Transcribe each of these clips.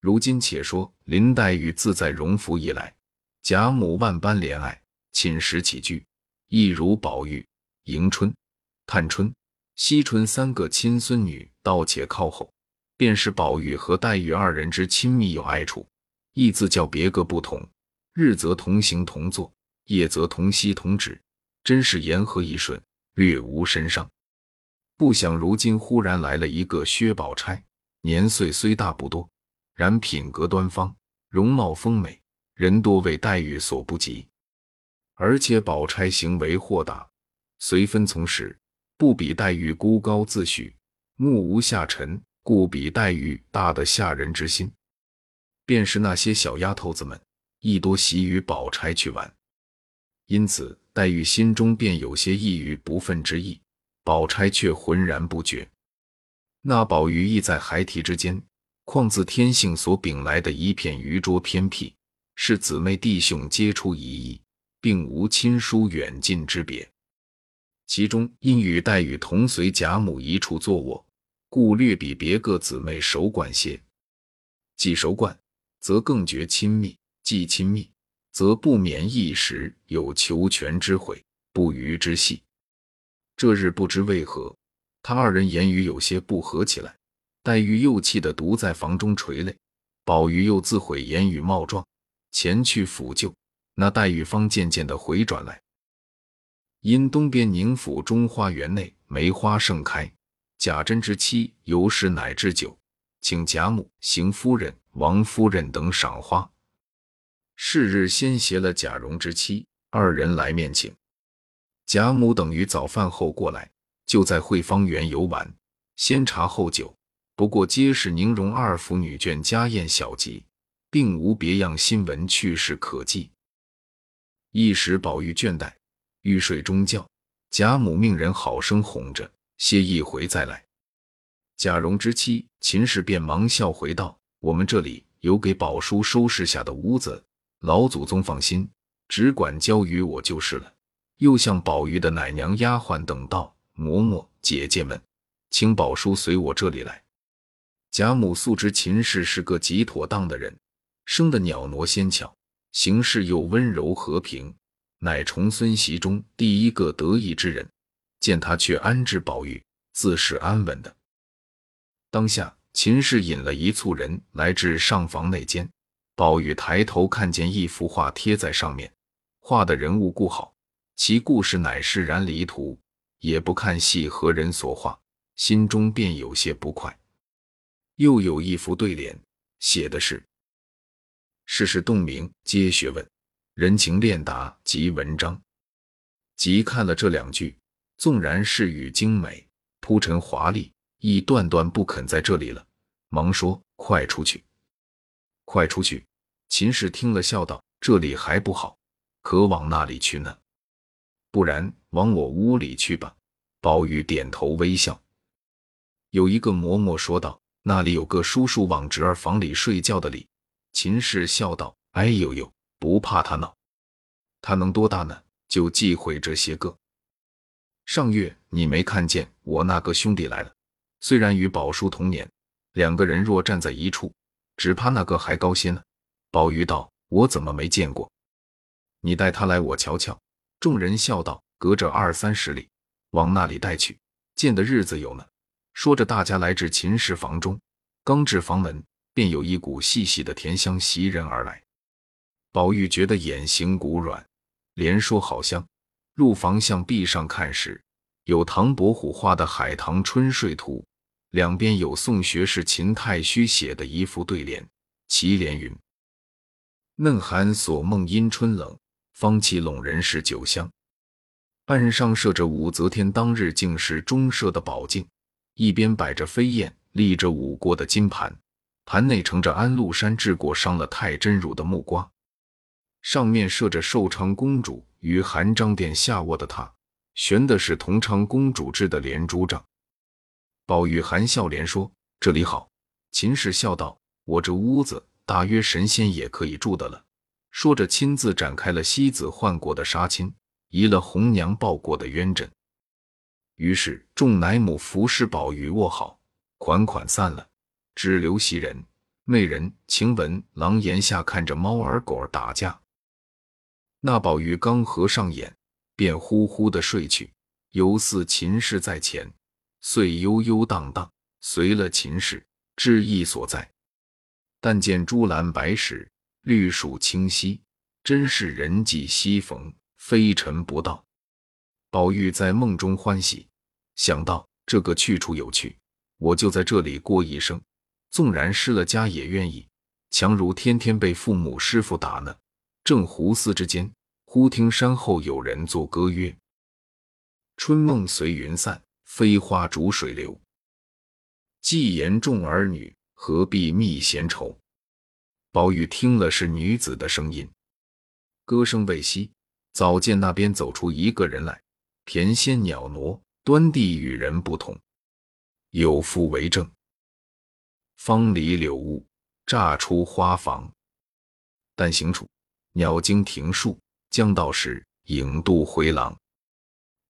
如今且说林黛玉自在荣府以来，贾母万般怜爱，寝食起居一如宝玉、迎春、探春、惜春三个亲孙女，倒且靠后。便是宝玉和黛玉二人之亲密有爱处，亦自叫别个不同。日则同行同坐，夜则同息同止，真是言和一顺，略无身伤。不想如今忽然来了一个薛宝钗，年岁虽大不多，然品格端方，容貌丰美，人多为黛玉所不及。而且宝钗行为豁达，随分从时，不比黛玉孤高自许，目无下尘。故比黛玉大的吓人之心，便是那些小丫头子们亦多喜与宝钗去玩，因此黛玉心中便有些抑郁不忿之意，宝钗却浑然不觉。那宝玉亦在孩提之间，况自天性所禀来的一片愚拙偏僻，是姊妹弟兄皆出一意，并无亲疏远近之别。其中因与黛玉同随贾母一处坐卧。故略比别个姊妹熟惯些，既熟惯，则更觉亲密；既亲密，则不免一时有求全之悔、不虞之隙。这日不知为何，他二人言语有些不合起来。黛玉又气得独在房中垂泪，宝玉又自悔言语冒撞，前去抚救。那黛玉方渐渐的回转来，因东边宁府中花园内梅花盛开。贾珍之妻尤氏乃置酒，请贾母、邢夫人、王夫人等赏花。是日先携了贾蓉之妻二人来面请。贾母等于早饭后过来，就在惠芳园游玩，先茶后酒，不过皆是宁荣二府女眷家宴小集，并无别样新闻趣事可记。一时宝玉倦怠，欲睡中觉，贾母命人好生哄着。歇一回再来。贾蓉之妻秦氏便忙笑回道：“我们这里有给宝叔收拾下的屋子，老祖宗放心，只管交与我就是了。”又向宝玉的奶娘、丫鬟等道：“嬷嬷、姐姐们，请宝叔随我这里来。”贾母素知秦氏是个极妥当的人，生得袅娜纤巧，行事又温柔和平，乃重孙媳中第一个得意之人。见他却安置宝玉，自是安稳的。当下秦氏引了一簇人来至上房内间，宝玉抬头看见一幅画贴在上面，画的人物故好，其故事乃是燃离图，也不看戏何人所画，心中便有些不快。又有一幅对联，写的是“世事洞明皆学问，人情练达即文章”。即看了这两句。纵然是语精美、铺陈华丽，亦断断不肯在这里了。忙说：“快出去，快出去！”秦氏听了，笑道：“这里还不好，可往那里去呢？不然往我屋里去吧。”宝玉点头微笑。有一个嬷嬷说道：“那里有个叔叔往侄儿房里睡觉的里。”秦氏笑道：“哎呦呦，不怕他闹，他能多大呢？就忌讳这些个。”上月你没看见我那个兄弟来了？虽然与宝叔同年，两个人若站在一处，只怕那个还高些呢。宝玉道：“我怎么没见过？你带他来，我瞧瞧。”众人笑道：“隔着二三十里，往那里带去？见的日子有呢。”说着，大家来至秦氏房中，刚至房门，便有一股细细的甜香袭人而来。宝玉觉得眼形骨软，连说好香。入房向壁上看时，有唐伯虎画的《海棠春睡图》，两边有宋学士秦太虚写的一副对联，其联云：“嫩寒锁梦因春冷，芳气笼人是酒香。”案上设着武则天当日进士中设的宝镜，一边摆着飞燕，立着五过的金盘，盘内盛着安禄山治过伤了太真乳的木瓜，上面设着寿昌公主。与韩章殿下卧的榻，悬的是同昌公主制的连珠帐。宝玉含笑连说：“这里好。”秦氏笑道：“我这屋子大约神仙也可以住的了。”说着，亲自展开了西子换过的纱巾，移了红娘抱过的鸳枕。于是众奶母服侍宝玉卧好，款款散了，只留袭人媚人晴雯廊檐下看着猫儿狗儿打架。那宝玉刚合上眼，便呼呼的睡去，犹似秦氏在前，遂悠悠荡荡随了秦氏，至意所在。但见朱兰白石，绿树清溪，真是人迹稀逢，非尘不到。宝玉在梦中欢喜，想到这个去处有趣，我就在这里过一生，纵然失了家也愿意，强如天天被父母师傅打呢。正胡思之间，忽听山后有人作歌曰：“春梦随云散，飞花逐水流。既言众儿女，何必觅闲愁？”宝玉听了是女子的声音，歌声未息，早见那边走出一个人来。田仙鸟挪，端地与人不同。有妇为证。方离柳屋，乍出花房。但行处，鸟惊庭树。将到时，影渡回廊。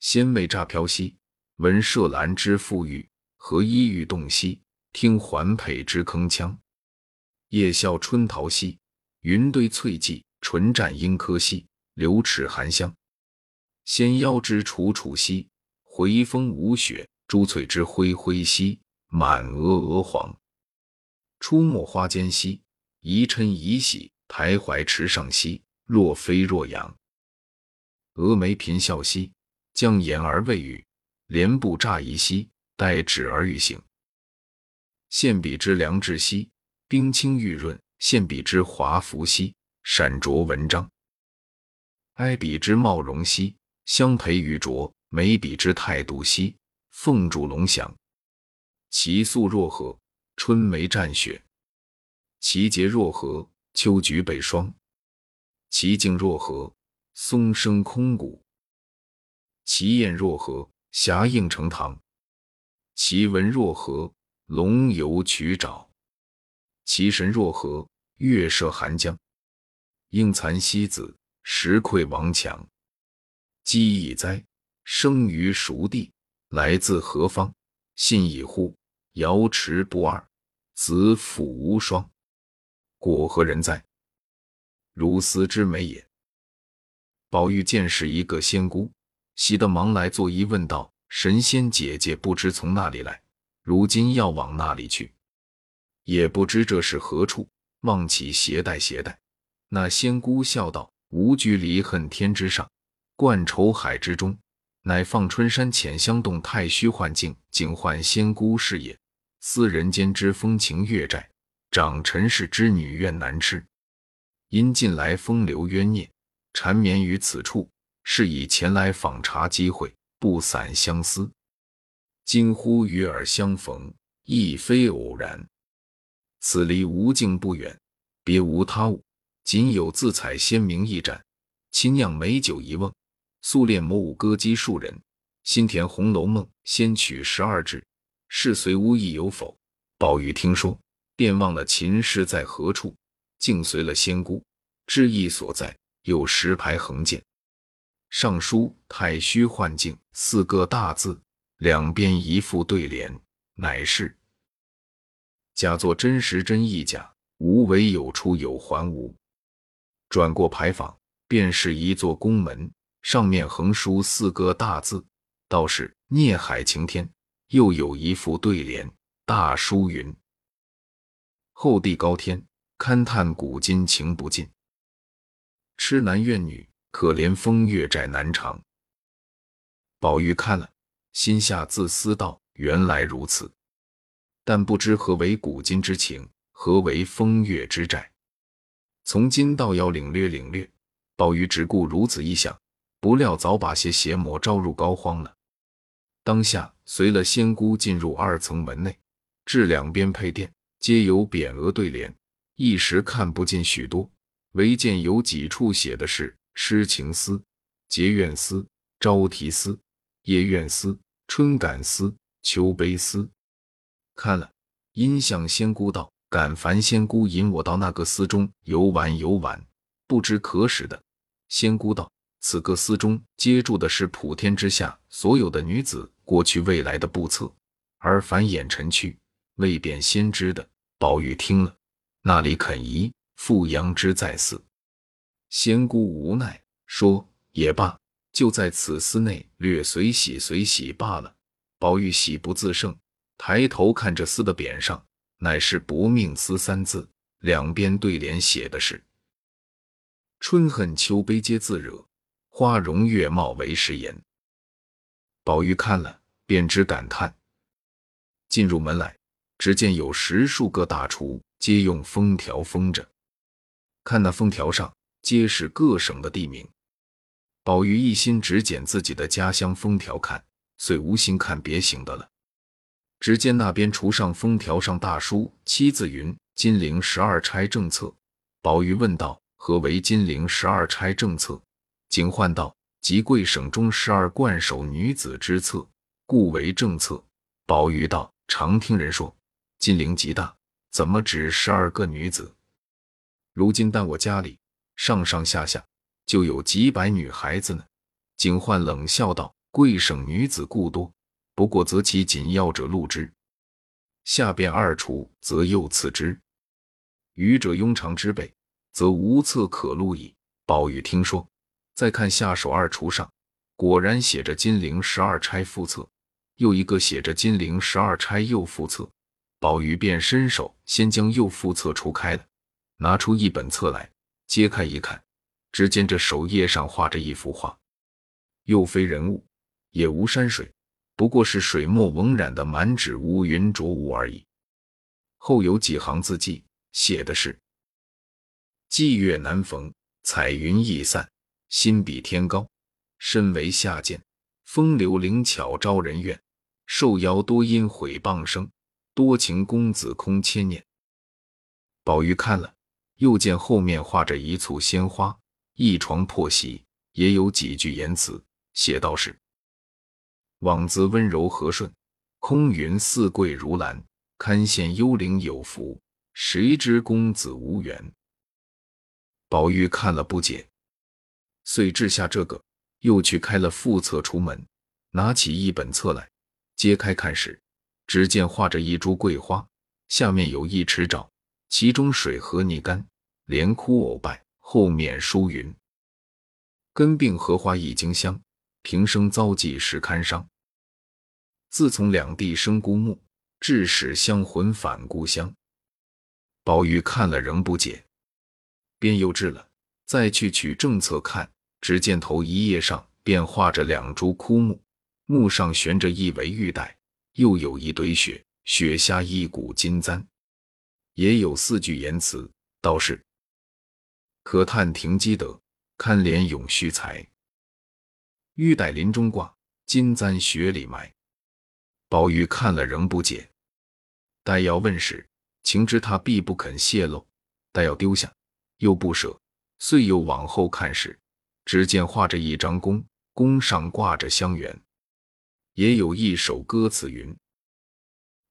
仙味乍飘兮，闻麝兰之馥郁；何衣玉动兮，听环佩之铿锵。夜笑春桃兮，云堆翠髻；唇绽樱柯兮，流齿含香。纤腰之楚楚兮，回风舞雪；珠翠之辉辉兮，满额鹅黄。出没花间兮，宜嗔宜喜；徘徊池上兮，若飞若扬。蛾眉颦笑兮，将言而未语；莲步乍移兮，待止而欲行。现笔之良质兮，冰清玉润；现笔之华服兮，闪着文章。哀笔之貌容兮。相陪与浊，眉笔之态度兮；凤烛龙翔，其素若何？春梅绽雪，其节若何？秋菊被霜，其静若何？松声空谷，其艳若何？霞映成堂，其文若何？龙游曲沼，其神若何？月射寒江，应残西子，石溃王强。积已哉，生于熟地，来自何方？信已乎？瑶池不二，子府无双。果何人哉？如斯之美也。宝玉见是一个仙姑，喜得忙来作揖问道：“神仙姐姐不知从哪里来，如今要往哪里去？也不知这是何处，望起携带携带。”那仙姑笑道：“无居离恨天之上。”灌愁海之中，乃放春山浅香洞太虚幻境，景幻仙姑是也。思人间之风情月债，长尘世之女怨难痴。因近来风流冤孽，缠绵于此处，是以前来访茶机会，不散相思。今忽与尔相逢，亦非偶然。此离无境不远，别无他物，仅有自采鲜茗一盏，清酿美酒一瓮。素练魔舞歌姬数人，新填《红楼梦》仙曲十二支，是随无意有否？宝玉听说，便忘了秦氏在何处，竟随了仙姑，知意所在，有石牌横剑，上书“太虚幻境”四个大字，两边一副对联，乃是“假作真实真亦假，无为有出有还无”。转过牌坊，便是一座宫门。上面横书四个大字，道是“孽海晴天”。又有一副对联，大书云：“后地高天，勘探古今情不尽；痴男怨女，可怜风月债难偿。”宝玉看了，心下自私道：“原来如此，但不知何为古今之情，何为风月之债。从今倒要领略领略。”宝玉只顾如此一想。不料早把些邪魔招入膏肓了。当下随了仙姑进入二层门内，至两边配殿皆有匾额对联，一时看不尽许多，唯见有几处写的是“诗情思”“结怨思”“朝啼思”“夜怨思”“春感思”“秋悲思”。看了，因向仙姑道：“敢烦仙姑引我到那个司中游玩游玩，不知可使的。”仙姑道。此个司中接住的是普天之下所有的女子过去未来的簿册，而凡眼尘去未便先知的。宝玉听了，那里肯移？复扬之在寺。仙姑无奈说：“也罢，就在此寺内略随喜随喜罢了。”宝玉喜不自胜，抬头看着撕的匾上，乃是“薄命司”三字，两边对联写的是“春恨秋悲皆自惹，花容月貌为时言”。宝玉看了，便只感叹。进入门来，只见有十数个大厨，皆用封条封着。看那封条上，皆是各省的地名。宝玉一心只捡自己的家乡封条看。遂无心看别行的了。只见那边厨上封条上大书七字云：“金陵十二钗政策。”宝玉问道：“何为金陵十二钗政策？”警唤道：“即贵省中十二冠首女子之策，故为政策。”宝玉道：“常听人说金陵极大，怎么只十二个女子？如今但我家里上上下下就有几百女孩子呢。”警唤冷笑道。贵省女子故多，不过择其紧要者录之，下边二处则又次之。愚者庸常之辈，则无策可录矣。宝玉听说，再看下手二厨上，果然写着“金陵十二钗附册”，又一个写着“金陵十二钗右附册”。宝玉便伸手先将右副册除开了，拿出一本册来，揭开一看，只见这首页上画着一幅画，又非人物。也无山水，不过是水墨蒙染的满纸乌云浊雾而已。后有几行字迹，写的是：“霁月难逢，彩云易散，心比天高，身为下贱，风流灵巧招人怨。受邀多因毁谤生，多情公子空牵念。”宝玉看了，又见后面画着一簇鲜花，一床破席，也有几句言辞，写道是。枉自温柔和顺，空云似桂如兰，堪羡幽灵有福，谁知公子无缘。宝玉看了不解，遂掷下这个，又去开了副册，出门，拿起一本册来，揭开看时，只见画着一株桂花，下面有一池沼，其中水何泥干，连枯藕败。后面书云：根病荷花已经香。平生遭际时堪伤。自从两地生孤木，致使香魂返故乡。宝玉看了仍不解，便又掷了，再去取正册看，只见头一页上便画着两株枯木，木上悬着一围玉带，又有一堆雪，雪下一股金簪，也有四句言辞，道是：可叹停机德，堪怜永续才。玉带林中挂，金簪雪里埋。宝玉看了仍不解，待要问时，情知他必不肯泄露；待要丢下，又不舍，遂又往后看时，只见画着一张弓，弓上挂着香橼，也有一首歌词云：“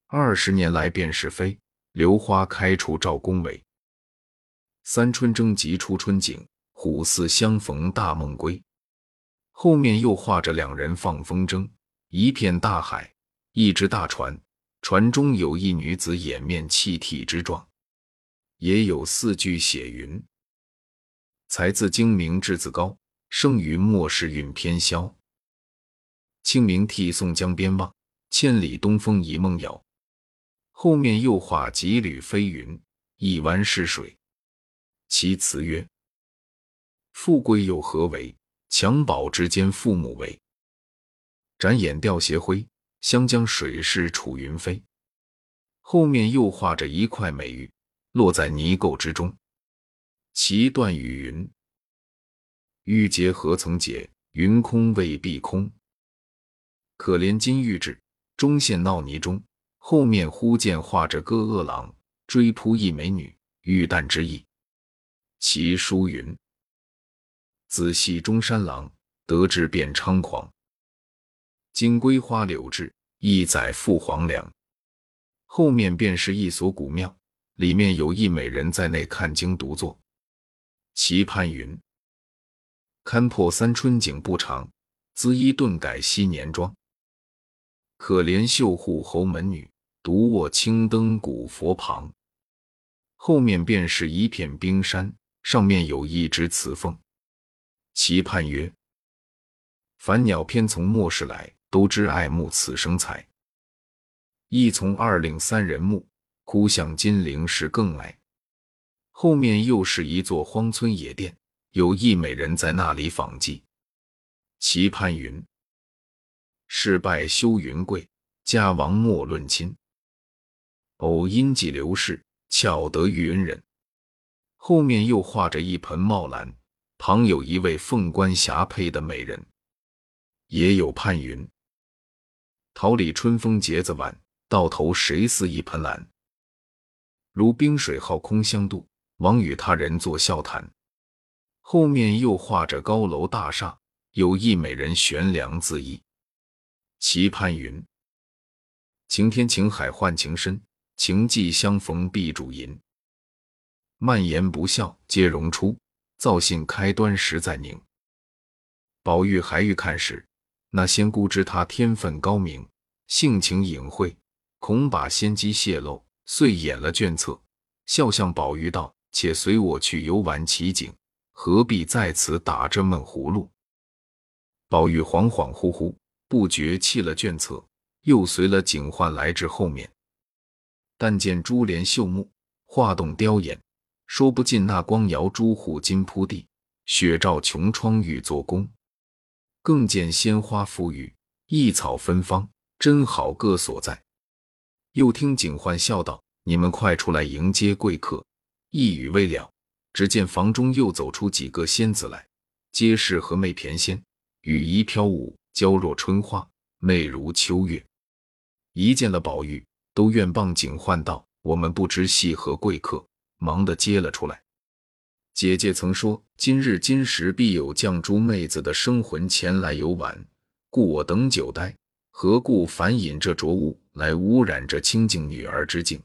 二十年来便是非，榴花开处照宫闱。三春争及出春景，虎似相逢大梦归。”后面又画着两人放风筝，一片大海，一只大船，船中有一女子掩面泣涕之状。也有四句写云：“才自精明志自高，生于末世运偏消。清明涕送江边望，千里东风一梦遥。”后面又画几缕飞云，一湾是水。其词曰：“富贵又何为？”襁褓之间，父母为。展眼吊斜晖，湘江水逝楚云飞。后面又画着一块美玉，落在泥垢之中。其断语云：“玉洁何曾洁？云空未必空。可怜金玉质，终陷淖泥中。”后面忽见画着歌恶郎追扑一美女，玉旦之意。其书云。子系中山狼，得志便猖狂。金龟花柳枝，一载赴黄粱。后面便是一所古庙，里面有一美人在内看经独坐。其判云：勘破三春景不长，滋衣顿改昔年妆。可怜绣户侯门女，独卧青灯古佛旁。后面便是一片冰山，上面有一只雌凤。其盼曰：“凡鸟偏从末世来，都知爱慕此生才。亦从二令三人目，哭向金陵时更爱。”后面又是一座荒村野店，有一美人在那里访妓。其盼云：“事败休云贵，家亡莫论亲。偶因寄刘氏，巧得遇恩人。”后面又画着一盆茂兰，旁有一位凤冠霞帔的美人。也有盼云：“桃李春风结子晚，到头谁似一盆兰？如冰水好空相度。”枉与他人作笑谈。后面又画着高楼大厦，有一美人悬梁自缢。其盼云：晴天晴海换情深，情寄相逢必主淫。漫言不笑皆容出，造信开端实在宁。宝玉还欲看时，那仙姑知他天分高明，性情隐晦，恐把仙机泄露，遂掩了卷册，笑向宝玉道。且随我去游玩奇景，何必在此打这闷葫芦？宝玉恍恍惚惚，不觉弃了卷册，又随了警幻来至后面。但见珠帘绣幕，画栋雕檐，说不尽那光摇朱户金铺地，雪照琼窗玉作宫。更见鲜花馥郁，异草芬芳，真好个所在。又听警幻笑道：“你们快出来迎接贵客。”一语未了，只见房中又走出几个仙子来，皆是和媚翩仙，羽衣飘舞，娇若春花，媚如秋月。一见了宝玉，都愿傍景唤道：“我们不知系何贵客，忙的接了出来。姐姐曾说，今日今时必有绛珠妹子的生魂前来游玩，故我等久待，何故反引这浊物来污染这清净女儿之境？”